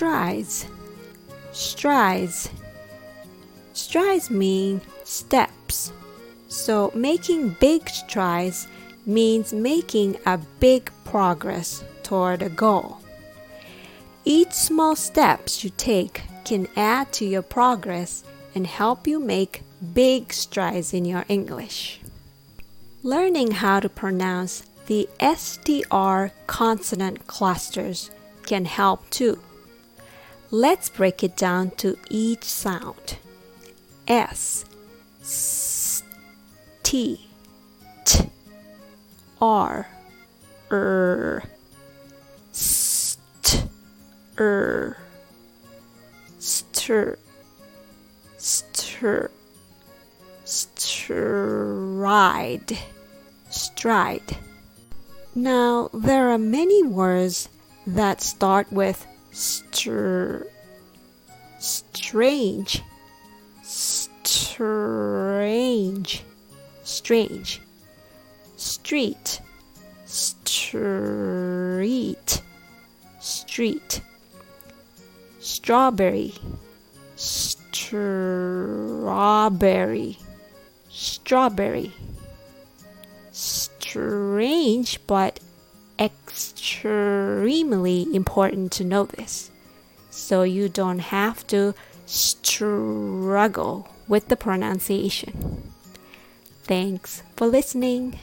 strides. Strides. Strides mean steps. So making big strides means making a big progress toward a goal. Each small steps you take can add to your progress and help you make big strides in your English. Learning how to pronounce the STR consonant clusters can help too. Let's break it down to each sound. S, S T, T, R, R, St, R, Stir, Stir, Stride, Stride. Now, there are many words that start with str, strange, strange, strange, street, street, street, strawberry, strawberry, strawberry. Strange but extremely important to know this so you don't have to struggle with the pronunciation. Thanks for listening.